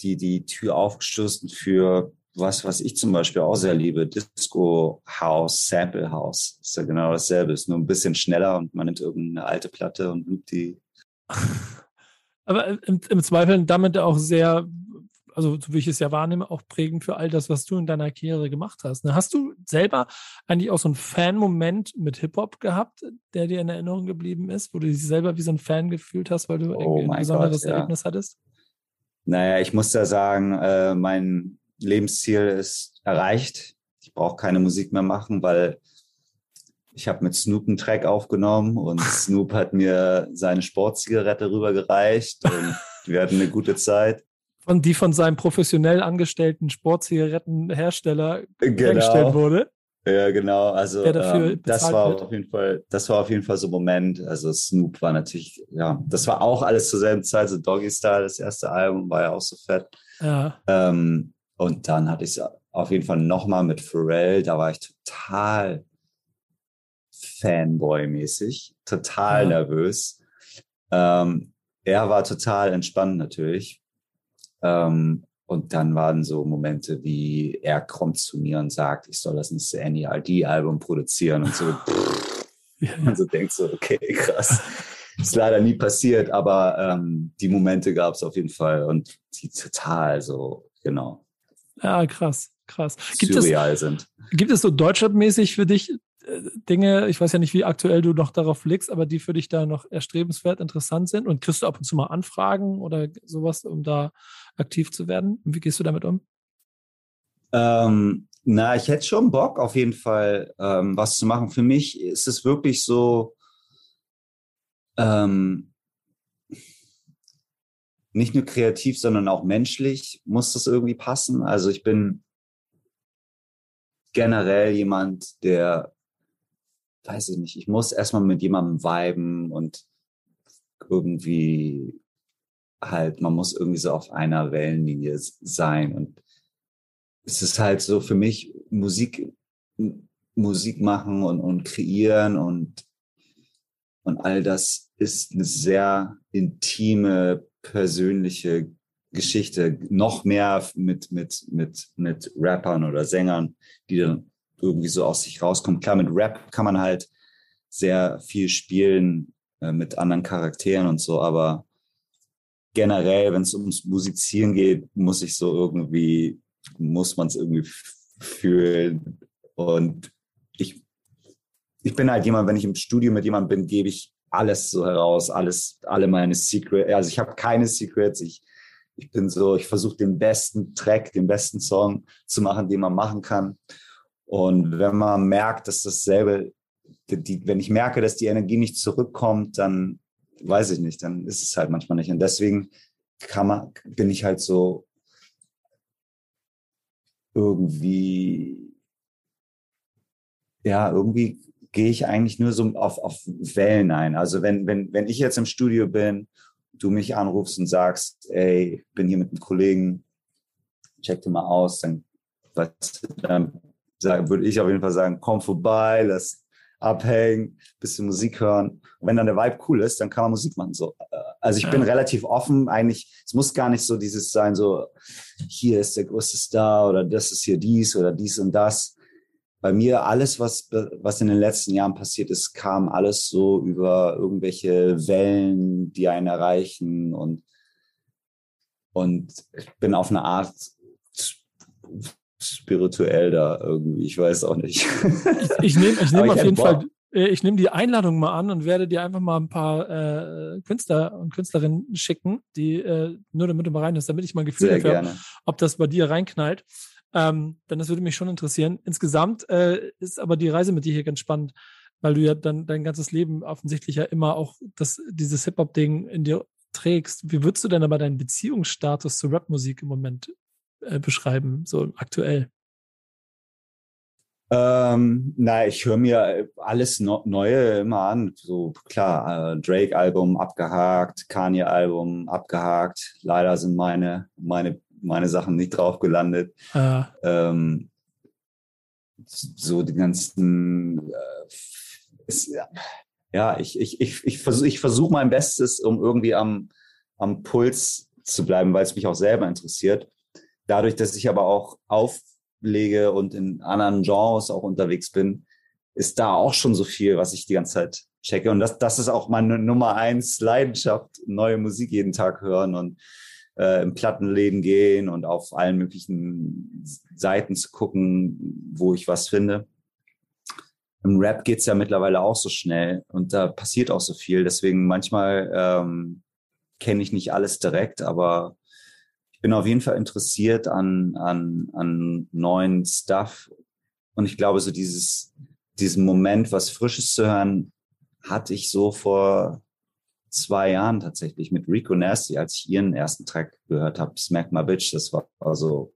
die, die Tür aufgestoßen für was, was ich zum Beispiel auch sehr liebe, Disco House, Sample House. Ist ja genau dasselbe, ist nur ein bisschen schneller und man nimmt irgendeine alte Platte und loopt die. Aber im, im Zweifel damit auch sehr also so wie ich es ja wahrnehme, auch prägend für all das, was du in deiner Karriere gemacht hast. Ne? Hast du selber eigentlich auch so einen Fan-Moment mit Hip-Hop gehabt, der dir in Erinnerung geblieben ist, wo du dich selber wie so ein Fan gefühlt hast, weil du oh ein besonderes Gott, Erlebnis ja. hattest? Naja, ich muss da sagen, äh, mein Lebensziel ist erreicht. Ich brauche keine Musik mehr machen, weil ich habe mit Snoop einen Track aufgenommen und Snoop hat mir seine Sportzigarette rübergereicht und wir hatten eine gute Zeit von, die von seinem professionell angestellten Sportzigarettenhersteller genau. hergestellt wurde. Ja, genau. Also ähm, das war wird. auf jeden Fall, das war auf jeden Fall so ein Moment. Also Snoop war natürlich, ja, das war auch alles zur selben Zeit. So Doggy Style, das erste Album, war ja auch so fett. Ja. Ähm, und dann hatte ich es auf jeden Fall nochmal mit Pharrell. Da war ich total Fanboy-mäßig, total ja. nervös. Ähm, er war total entspannt natürlich, ähm, und dann waren so Momente wie, er kommt zu mir und sagt, ich soll das nächste NERD-Album produzieren und so. ja. Und so denkst du, okay, krass. Ist leider nie passiert, aber ähm, die Momente gab es auf jeden Fall und die total so, genau. Ja, krass, krass. Gibt surreal es, sind. Gibt es so deutschlandmäßig für dich Dinge, ich weiß ja nicht, wie aktuell du noch darauf blickst, aber die für dich da noch erstrebenswert interessant sind? Und kriegst du ab und zu mal Anfragen oder sowas, um da aktiv zu werden? Wie gehst du damit um? Ähm, na, ich hätte schon Bock, auf jeden Fall ähm, was zu machen. Für mich ist es wirklich so, ähm, nicht nur kreativ, sondern auch menschlich muss das irgendwie passen. Also ich bin generell jemand, der weiß ich nicht, ich muss erstmal mit jemandem viben und irgendwie halt, man muss irgendwie so auf einer Wellenlinie sein. Und es ist halt so für mich Musik, Musik machen und, und kreieren und, und all das ist eine sehr intime, persönliche Geschichte. Noch mehr mit, mit, mit, mit Rappern oder Sängern, die dann irgendwie so aus sich rauskommt. Klar, mit Rap kann man halt sehr viel spielen äh, mit anderen Charakteren und so, aber generell, wenn es ums Musizieren geht, muss ich so irgendwie, muss man es irgendwie fühlen. Und ich, ich bin halt jemand, wenn ich im Studio mit jemandem bin, gebe ich alles so heraus, alles, alle meine Secrets. Also ich habe keine Secrets. Ich, ich bin so, ich versuche den besten Track, den besten Song zu machen, den man machen kann. Und wenn man merkt, dass dasselbe, die, wenn ich merke, dass die Energie nicht zurückkommt, dann weiß ich nicht, dann ist es halt manchmal nicht. Und deswegen kann man, bin ich halt so irgendwie, ja, irgendwie gehe ich eigentlich nur so auf, auf Wellen ein. Also wenn, wenn, wenn ich jetzt im Studio bin, du mich anrufst und sagst, ey, bin hier mit einem Kollegen, check dir mal aus, dann, was, dann sagen, würde ich auf jeden Fall sagen, komm vorbei, lass abhängen, bisschen Musik hören. Und wenn dann der Vibe cool ist, dann kann man Musik machen. So. Also ich ja. bin relativ offen. Eigentlich, es muss gar nicht so dieses sein, so hier ist der größte Star oder das ist hier dies oder dies und das. Bei mir alles, was, was in den letzten Jahren passiert ist, kam alles so über irgendwelche Wellen, die einen erreichen und, und ich bin auf eine Art spirituell da irgendwie. Ich weiß auch nicht. ich, ich nehme ich nehm auf jeden Fall, äh, ich nehme die Einladung mal an und werde dir einfach mal ein paar äh, Künstler und Künstlerinnen schicken, die äh, nur damit du mal rein hast, damit ich mal ein Gefühl Sehr dafür habe, ob das bei dir reinknallt. Ähm, denn das würde mich schon interessieren. Insgesamt äh, ist aber die Reise mit dir hier ganz spannend, weil du ja dann dein ganzes Leben offensichtlich ja immer auch das, dieses Hip-Hop-Ding in dir trägst. Wie würdest du denn aber deinen Beziehungsstatus zur Rapmusik im Moment äh, beschreiben, so aktuell? Ähm, na, ich höre mir alles no Neue immer an. So klar, äh, Drake-Album abgehakt, Kanye-Album abgehakt. Leider sind meine, meine, meine Sachen nicht drauf gelandet. Ah. Ähm, so die ganzen äh, ist, ja, ich, ich, ich, ich versuche ich versuch mein Bestes, um irgendwie am, am Puls zu bleiben, weil es mich auch selber interessiert. Dadurch, dass ich aber auch auflege und in anderen Genres auch unterwegs bin, ist da auch schon so viel, was ich die ganze Zeit checke. Und das, das ist auch meine Nummer eins Leidenschaft, neue Musik jeden Tag hören und äh, im Plattenläden gehen und auf allen möglichen Seiten zu gucken, wo ich was finde. Im Rap geht's ja mittlerweile auch so schnell und da passiert auch so viel. Deswegen manchmal ähm, kenne ich nicht alles direkt, aber ich bin auf jeden Fall interessiert an, an, an neuen Stuff. Und ich glaube, so dieses, diesen Moment, was Frisches zu hören, hatte ich so vor zwei Jahren tatsächlich mit Rico Nasty, als ich ihren ersten Track gehört habe, Smack My Bitch. Das war, war so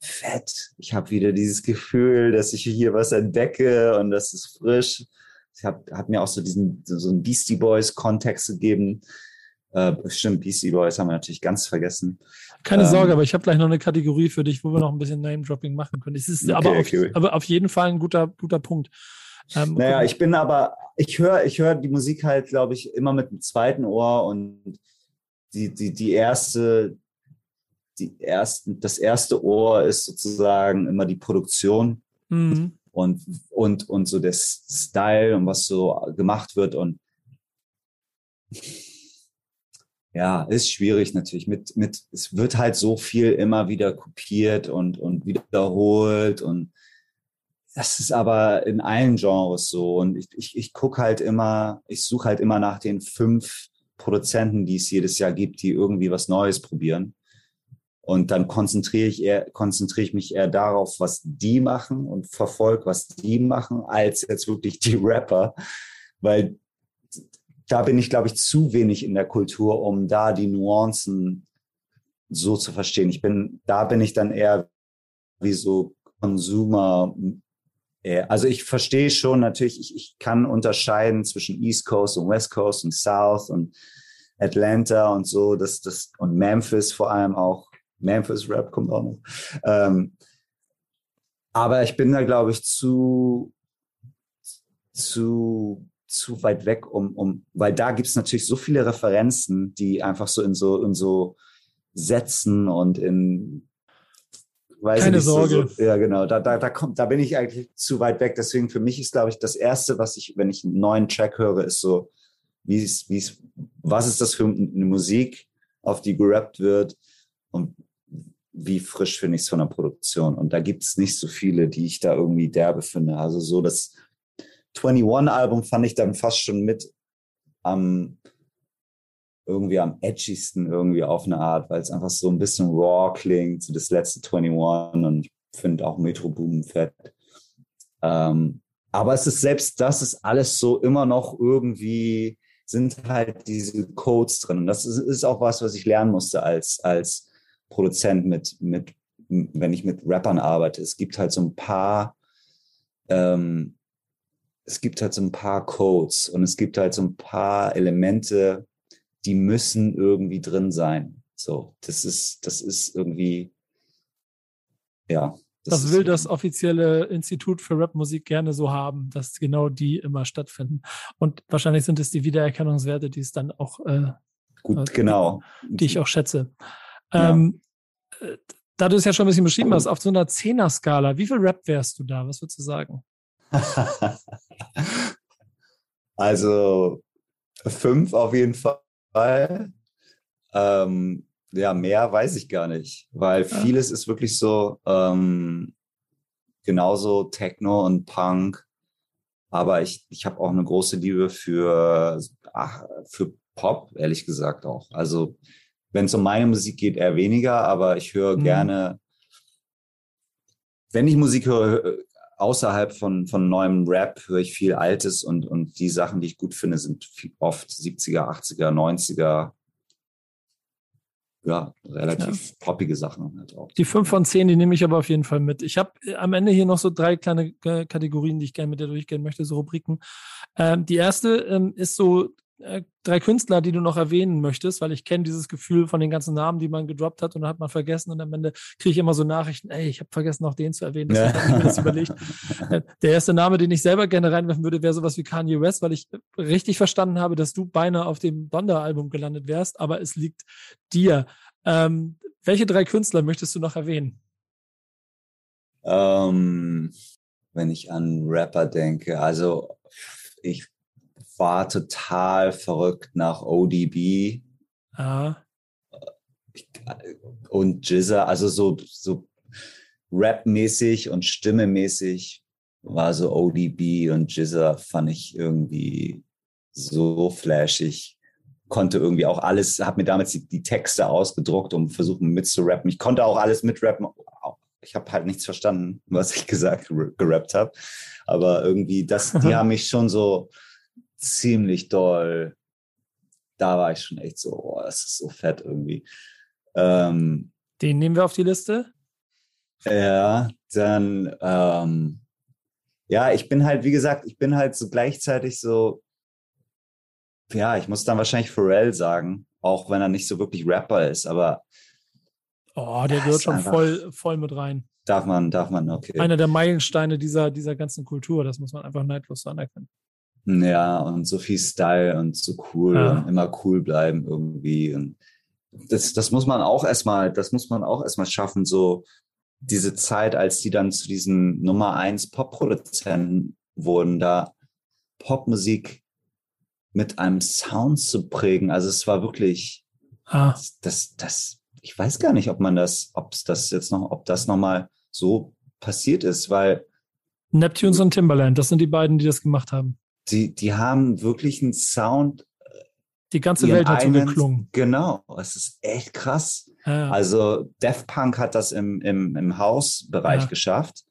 fett. Ich habe wieder dieses Gefühl, dass ich hier was entdecke und das ist frisch. Ich hab, hat mir auch so diesen so einen Beastie Boys Kontext gegeben. Äh, stimmt, Beastie Boys haben wir natürlich ganz vergessen. Keine ähm, Sorge, aber ich habe gleich noch eine Kategorie für dich, wo wir noch ein bisschen Name-Dropping machen können. Es ist okay, aber, auf, okay. aber auf jeden Fall ein guter, guter Punkt. Ähm, naja, ich bin aber, ich höre ich höre die Musik halt, glaube ich, immer mit dem zweiten Ohr und die, die, die erste, die ersten, das erste Ohr ist sozusagen immer die Produktion mhm. und, und, und so der Style und was so gemacht wird und ja, ist schwierig natürlich. Mit, mit, es wird halt so viel immer wieder kopiert und, und wiederholt und das ist aber in allen Genres so. Und ich, ich, ich gucke halt immer, ich suche halt immer nach den fünf Produzenten, die es jedes Jahr gibt, die irgendwie was Neues probieren. Und dann konzentriere ich eher, konzentriere ich mich eher darauf, was die machen und verfolge, was die machen, als jetzt wirklich die Rapper. Weil da bin ich, glaube ich, zu wenig in der Kultur, um da die Nuancen so zu verstehen. Ich bin, da bin ich dann eher wie so Consumer. Also ich verstehe schon natürlich, ich, ich kann unterscheiden zwischen East Coast und West Coast und South und Atlanta und so, das, das, und Memphis vor allem auch. Memphis Rap kommt auch noch. Ähm, aber ich bin da, glaube ich, zu, zu zu weit weg, um, um, weil da gibt es natürlich so viele Referenzen, die einfach so in so, in so Sätzen und in Keine nicht, Sorge. So, ja, genau. Da, da, da kommt, da bin ich eigentlich zu weit weg. Deswegen für mich ist, glaube ich, das erste, was ich, wenn ich einen neuen Track höre, ist so, wie ist, wie ist, was ist das für eine Musik, auf die gerappt wird und wie frisch finde ich es von der Produktion. Und da gibt es nicht so viele, die ich da irgendwie derbe finde. Also so, dass 21-Album fand ich dann fast schon mit am irgendwie am edgigsten irgendwie auf eine Art, weil es einfach so ein bisschen raw klingt, so das letzte 21 und finde auch Metro Boom fett. Ähm, aber es ist selbst das ist alles so immer noch irgendwie sind halt diese Codes drin. Und das ist, ist auch was, was ich lernen musste als, als Produzent mit, mit, wenn ich mit Rappern arbeite. Es gibt halt so ein paar ähm, es gibt halt so ein paar Codes und es gibt halt so ein paar Elemente, die müssen irgendwie drin sein. So, das ist, das ist irgendwie, ja. Das, das will das offizielle Institut für Rapmusik gerne so haben, dass genau die immer stattfinden. Und wahrscheinlich sind es die Wiedererkennungswerte, die es dann auch äh, gut, äh, genau, die ich auch schätze. Ja. Ähm, äh, da du es ja schon ein bisschen beschrieben hast, auf so einer Zehner-Skala, wie viel Rap wärst du da? Was würdest du sagen? also fünf auf jeden Fall. Ähm, ja, mehr weiß ich gar nicht, weil vieles ist wirklich so ähm, genauso Techno und Punk. Aber ich, ich habe auch eine große Liebe für, ach, für Pop, ehrlich gesagt auch. Also wenn es um meine Musik geht, eher weniger, aber ich höre mhm. gerne, wenn ich Musik höre, außerhalb von, von neuem Rap höre ich viel Altes und, und die Sachen, die ich gut finde, sind oft 70er, 80er, 90er, ja, relativ ja. poppige Sachen halt auch. Die fünf von zehn, die nehme ich aber auf jeden Fall mit. Ich habe äh, am Ende hier noch so drei kleine äh, Kategorien, die ich gerne mit dir durchgehen möchte, so Rubriken. Ähm, die erste ähm, ist so äh, drei Künstler, die du noch erwähnen möchtest, weil ich kenne dieses Gefühl von den ganzen Namen, die man gedroppt hat und dann hat man vergessen und am Ende kriege ich immer so Nachrichten, ey, ich habe vergessen, noch den zu erwähnen. Das ja. ich mir das überlegt. Äh, der erste Name, den ich selber gerne reinwerfen würde, wäre sowas wie Kanye West, weil ich richtig verstanden habe, dass du beinahe auf dem Donda-Album gelandet wärst, aber es liegt dir. Ähm, welche drei Künstler möchtest du noch erwähnen? Ähm, wenn ich an Rapper denke, also ich war total verrückt nach ODB. Ah. Und Jizza, also so, so Rap-mäßig und Stimme-mäßig war so ODB und Jizza fand ich irgendwie so flashig. Konnte irgendwie auch alles, habe mir damals die, die, Texte ausgedruckt, um versuchen mitzurappen. Ich konnte auch alles mitrappen. Ich habe halt nichts verstanden, was ich gesagt, gerappt habe. Aber irgendwie, das, die haben mich schon so, ziemlich doll. Da war ich schon echt so, oh, das ist so fett irgendwie. Ähm, Den nehmen wir auf die Liste. Ja, dann, ähm, ja, ich bin halt, wie gesagt, ich bin halt so gleichzeitig so, ja, ich muss dann wahrscheinlich Pharrell sagen, auch wenn er nicht so wirklich Rapper ist, aber. Oh, der gehört schon voll, voll mit rein. Darf man, darf man, okay. Einer der Meilensteine dieser, dieser ganzen Kultur, das muss man einfach neidlos so anerkennen. Ja, und so viel Style und so cool ja. und immer cool bleiben irgendwie. Und das, das muss man auch erstmal, das muss man auch erstmal schaffen, so diese Zeit, als die dann zu diesen Nummer eins Pop-Produzenten wurden, da Popmusik mit einem Sound zu prägen. Also es war wirklich, ah. das, das, ich weiß gar nicht, ob man das, ob das jetzt noch, ob das nochmal so passiert ist, weil Neptunes und Timberland, das sind die beiden, die das gemacht haben die, die haben wirklich einen Sound. Die ganze Welt hat so geklungen. Genau, es ist echt krass. Ja. Also Def Punk hat das im, im, im Hausbereich ja. geschafft.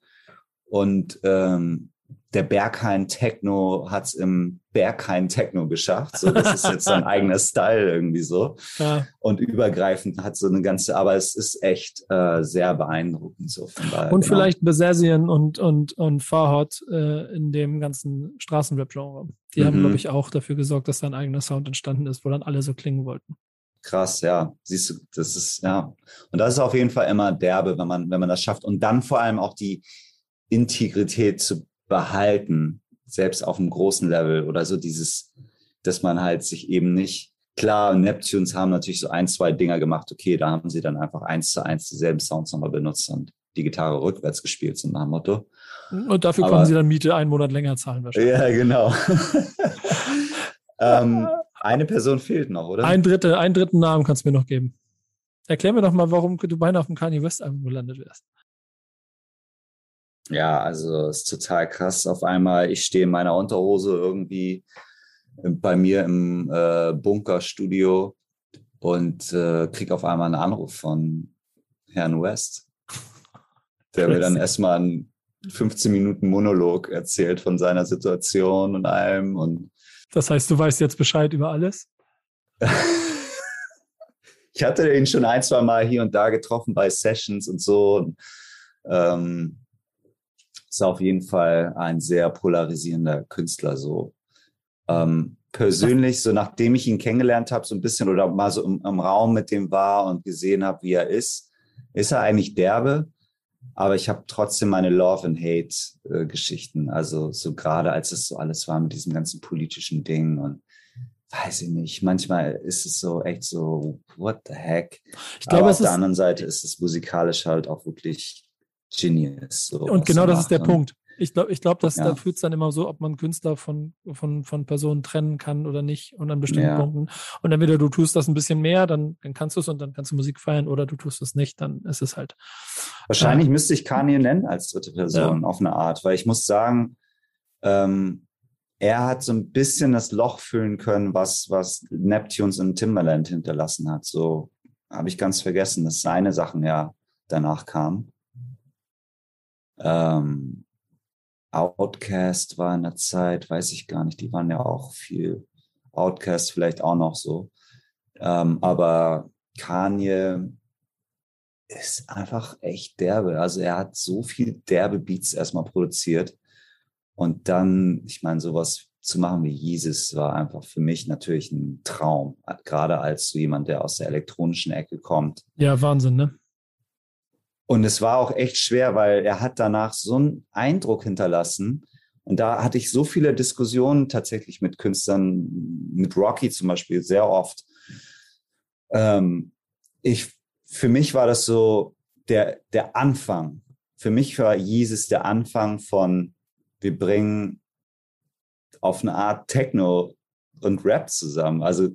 Und ähm, der Berghain Techno hat es im Berghain Techno geschafft. So, das ist jetzt sein eigener Style irgendwie so. Ja. Und übergreifend hat so eine ganze, aber es ist echt äh, sehr beeindruckend so von daher. Und genau. vielleicht Besessien und, und, und Farhot äh, in dem ganzen Straßenrap-Genre. Die mhm. haben, glaube ich, auch dafür gesorgt, dass da ein eigener Sound entstanden ist, wo dann alle so klingen wollten. Krass, ja. Siehst du, das ist, ja. Und das ist auf jeden Fall immer derbe, wenn man, wenn man das schafft. Und dann vor allem auch die Integrität zu behalten, selbst auf einem großen Level oder so dieses, dass man halt sich eben nicht, klar, Neptunes haben natürlich so ein, zwei Dinger gemacht, okay, da haben sie dann einfach eins zu eins dieselben Sounds nochmal benutzt und die Gitarre rückwärts gespielt, so nach dem Motto. Und dafür Aber, konnten sie dann Miete einen Monat länger zahlen wahrscheinlich. Ja, genau. ähm, eine Person fehlt noch, oder? Ein Drittel, einen dritten Namen kannst du mir noch geben. Erklär mir doch mal, warum du beinahe auf dem Kanye West Album gelandet wärst. Ja, also es ist total krass. Auf einmal, ich stehe in meiner Unterhose irgendwie bei mir im äh, Bunkerstudio und äh, kriege auf einmal einen Anruf von Herrn West, der mir dann erstmal einen 15 Minuten Monolog erzählt von seiner Situation und allem. Und das heißt, du weißt jetzt Bescheid über alles? ich hatte ihn schon ein, zwei Mal hier und da getroffen bei Sessions und so. Und, ähm, ist auf jeden Fall ein sehr polarisierender Künstler. So ähm, persönlich, so nachdem ich ihn kennengelernt habe, so ein bisschen oder mal so im, im Raum mit dem war und gesehen habe, wie er ist, ist er eigentlich derbe. Aber ich habe trotzdem meine Love and Hate äh, Geschichten. Also so gerade als es so alles war mit diesem ganzen politischen Ding und weiß ich nicht. Manchmal ist es so echt so, what the heck? Ich glaube, Aber auf der ist, anderen Seite ist es musikalisch halt auch wirklich genius. So, und genau das ist der Punkt. Ich glaube, ich glaub, dass Ja. da fühlt es dann immer so, ob man Künstler von, von, von Personen trennen kann oder nicht und an bestimmten Ja. Punkten. Und entweder du tust das ein bisschen mehr, dann, dann kannst du es und dann kannst du Musik feiern, oder du tust es nicht, dann ist es halt. Wahrscheinlich müsste ich Kanye nennen als dritte Person auf eine Art, weil ich muss sagen, ähm, er hat so ein bisschen das Loch füllen können, was, was Neptunes und Timberland hinterlassen hat. So habe ich ganz vergessen, dass seine Sachen ja danach kamen. Ähm, Outcast war in der Zeit, weiß ich gar nicht, die waren ja auch viel. Outcast vielleicht auch noch so. Ähm, aber Kanye ist einfach echt derbe. Also er hat so viel derbe Beats erstmal produziert. Und dann, ich meine, sowas zu machen wie Jesus war einfach für mich natürlich ein Traum. Gerade als so jemand, der aus der elektronischen Ecke kommt. Ja, Wahnsinn, ne? Und es war auch echt schwer, weil er hat danach so einen Eindruck hinterlassen. Und da hatte ich so viele Diskussionen tatsächlich mit Künstlern, mit Rocky zum Beispiel, sehr oft. Ähm, ich, für mich war das so der, der Anfang. Für mich war Jesus der Anfang von, wir bringen auf eine Art Techno und Rap zusammen. Also,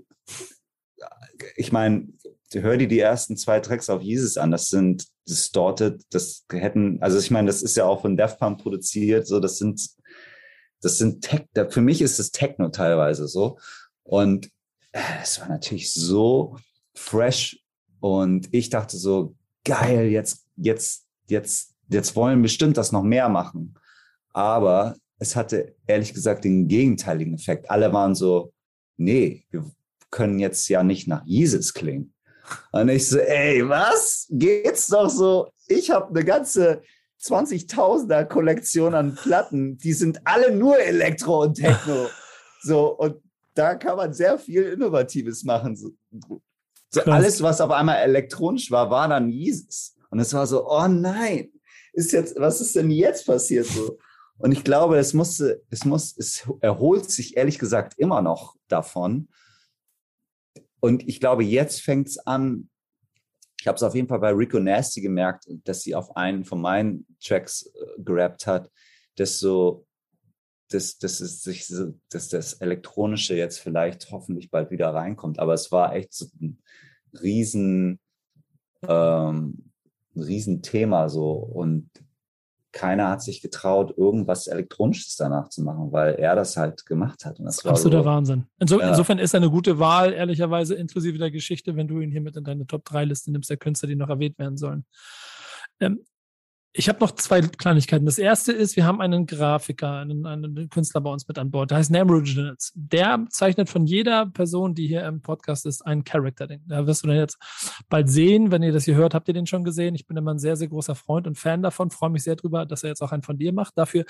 ich meine, hör dir die ersten zwei Tracks auf Jesus an. Das sind distorted, das hätten, also ich meine, das ist ja auch von Def Punk produziert, so, das sind, das sind Tech, für mich ist es Techno teilweise so. Und es war natürlich so fresh und ich dachte so, geil, jetzt, jetzt, jetzt, jetzt wollen bestimmt das noch mehr machen. Aber es hatte ehrlich gesagt den gegenteiligen Effekt. Alle waren so, nee, wir können jetzt ja nicht nach Jesus klingen. Und ich so, ey, was? Geht's doch so? Ich habe eine ganze 20.000er Kollektion an Platten, die sind alle nur Elektro und Techno. So, und da kann man sehr viel Innovatives machen. So, so alles, was auf einmal elektronisch war, war dann Jesus. Und es war so, oh nein, ist jetzt, was ist denn jetzt passiert so? Und ich glaube, es musste, es muss, es erholt sich ehrlich gesagt immer noch davon. Und ich glaube, jetzt fängt es an. Ich habe es auf jeden Fall bei Rico Nasty gemerkt, dass sie auf einen von meinen Tracks äh, gerappt hat, dass so, dass, dass, es sich so, dass das Elektronische jetzt vielleicht hoffentlich bald wieder reinkommt. Aber es war echt so ein riesen, ähm, ein riesen Thema so. Und keiner hat sich getraut, irgendwas Elektronisches danach zu machen, weil er das halt gemacht hat. Und das war Absoluter so, Wahnsinn. Inso, Ja. Insofern ist er eine gute Wahl, ehrlicherweise, inklusive der Geschichte, wenn du ihn hier mit in deine Top-3-Liste nimmst, der Künstler, die noch erwähnt werden sollen. Ähm, ich habe noch zwei Kleinigkeiten. Das erste ist, wir haben einen Grafiker, einen, einen Künstler bei uns mit an Bord. Der heißt Name Originals. Der zeichnet von jeder Person, die hier im Podcast ist, einen Charakter. Da wirst du dann jetzt bald sehen. Wenn ihr das hier hört, habt ihr den schon gesehen. Ich bin immer ein sehr, sehr großer Freund und Fan davon. Freue mich sehr drüber, dass er jetzt auch einen von dir macht. Dafür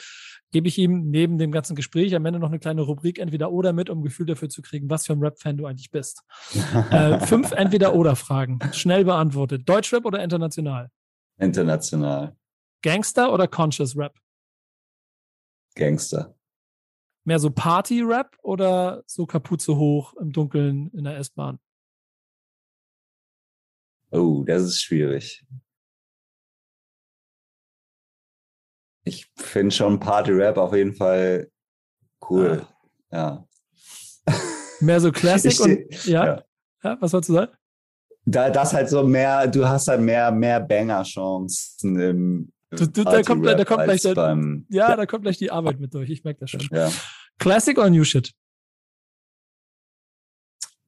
gebe ich ihm neben dem ganzen Gespräch am Ende noch eine kleine Rubrik entweder oder mit, um ein Gefühl dafür zu kriegen, was für ein Rap-Fan du eigentlich bist. äh, fünf entweder oder Fragen. Schnell beantwortet. Deutschrap oder international? international. Gangster oder Conscious Rap? Gangster. Mehr so Party-Rap oder so Kapuze hoch im Dunkeln in der S-Bahn? Oh, das ist schwierig. Ich finde schon Party-Rap auf jeden Fall cool. Ja. Mehr so Classic Ich und ja, ja. ja. was sollst du sagen? Da, das halt so mehr, du hast halt mehr, mehr Banger-Chancen im Du- du- da kommt- da kommt gleich der- beim, Ja, da kommt gleich die Arbeit mit durch. Ich merke das schon. ja. Classic oder New Shit?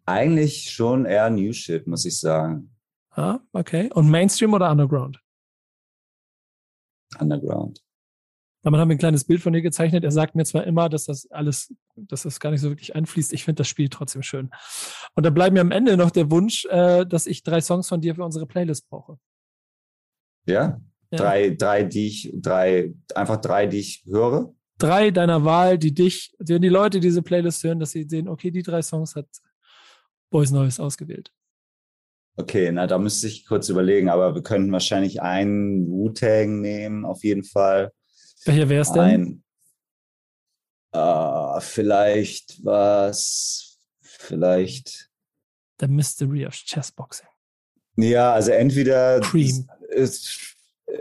Eigentlich schon eher New Shit, muss ich sagen. Ah, okay. Und Mainstream oder Underground? Underground. Damit haben wir ein kleines Bild von dir gezeichnet. Er sagt mir zwar immer, dass das alles, dass das gar nicht so wirklich einfließt. Ich finde das Spiel trotzdem schön. Und da bleibt mir am Ende noch der Wunsch, äh, dass ich drei Songs von dir für unsere Playlist brauche. Ja? Ja. Drei, drei, die ich, drei, einfach drei, die ich höre. Drei deiner Wahl, die dich, wenn die Leute diese Playlist hören, dass sie sehen, okay, die drei Songs hat Boys Neues ausgewählt. Okay, na, da müsste ich kurz überlegen, aber wir könnten wahrscheinlich einen Wu-Tang nehmen, auf jeden Fall. Welcher wäre es denn? Ein, uh, vielleicht was, vielleicht. The Mystery of Chessboxing. Ja, also entweder. Cream. Ist,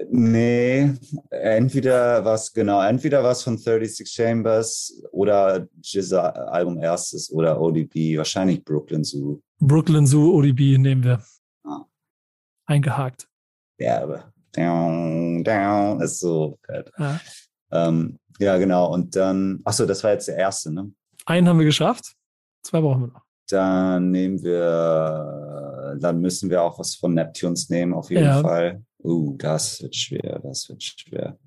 nee, entweder was, genau, entweder was von 36 Chambers oder Jizza Album erstes oder ODB, wahrscheinlich Brooklyn Zoo. Brooklyn Zoo ODB nehmen wir. Ah. Eingehakt. Ja, aber down, down, ist so fett. Ja. Ähm, ja, genau. Und dann, achso, das war jetzt der erste, ne? Einen haben wir geschafft. Zwei brauchen wir noch. Dann nehmen wir, dann müssen wir auch was von Neptunes nehmen, auf jeden ja. Fall. Uh, das wird schwer, das wird schwer.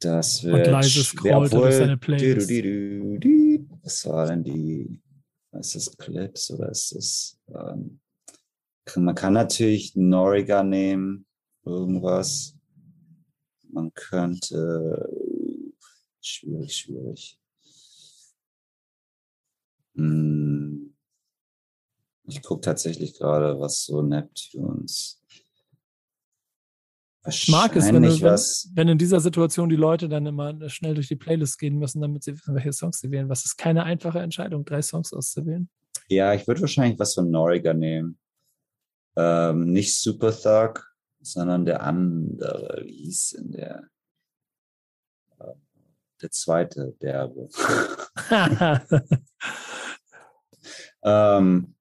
Das wird Und leise schwer. Obwohl, durch seine Playlist. Du, du, du, was war denn die? Ist das Clips oder ist das? Ähm, man kann natürlich Noriga nehmen, irgendwas. Man könnte schwierig, schwierig. Hm. Ich gucke tatsächlich gerade, was so Neptunes. Ich mag es, wenn, du, wenn, wenn, in dieser Situation die Leute dann immer schnell durch die Playlist gehen müssen, damit sie wissen, welche Songs sie wählen. Was ist keine einfache Entscheidung, drei Songs auszuwählen? Ja, ich würde wahrscheinlich was von Noriga nehmen. Ähm, nicht Super Thug, sondern der andere, wie hieß denn der? Äh, der zweite Derbe. ähm,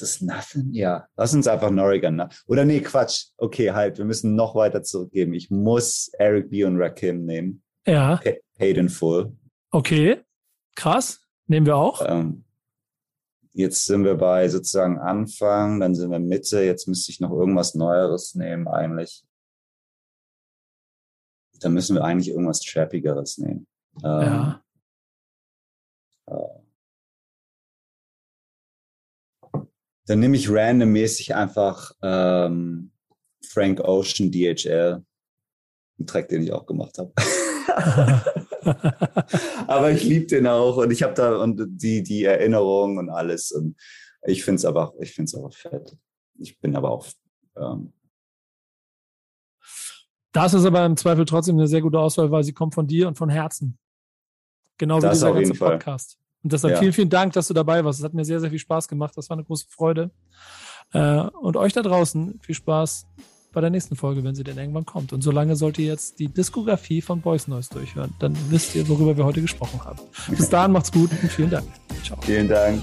ist das Nothing? Ja, lass uns einfach Norrigan. Ne? Oder nee, Quatsch. Okay, halt, wir müssen noch weiter zurückgeben. Ich muss Eric B. und Rakim nehmen. Ja. Paid in Full. Okay, krass. Nehmen wir auch. Ähm, jetzt sind wir bei sozusagen Anfang, dann sind wir Mitte. Jetzt müsste ich noch irgendwas Neueres nehmen eigentlich. Da müssen wir eigentlich irgendwas Trappigeres nehmen. Ähm, ja. Dann nehme ich randommäßig einfach ähm, Frank Ocean DHL, einen Track, den ich auch gemacht habe. aber ich liebe den auch und ich habe da und die, die Erinnerung und alles. Und ich finde es aber, ich finde es aber fett. Ich bin aber auch. Ähm, das ist aber im Zweifel trotzdem eine sehr gute Auswahl, weil sie kommt von dir und von Herzen. Genau wie dieser ganze Podcast. Fall. Und deshalb ja. vielen, vielen Dank, dass du dabei warst. Es hat mir sehr, sehr viel Spaß gemacht. Das war eine große Freude. Äh, und euch da draußen viel Spaß bei der nächsten Folge, wenn sie denn irgendwann kommt. Und solange sollt ihr jetzt die Diskografie von Boys Noise durchhören. Dann wisst ihr, worüber wir heute gesprochen haben. Bis dahin macht's gut und vielen Dank. Ciao. Vielen Dank.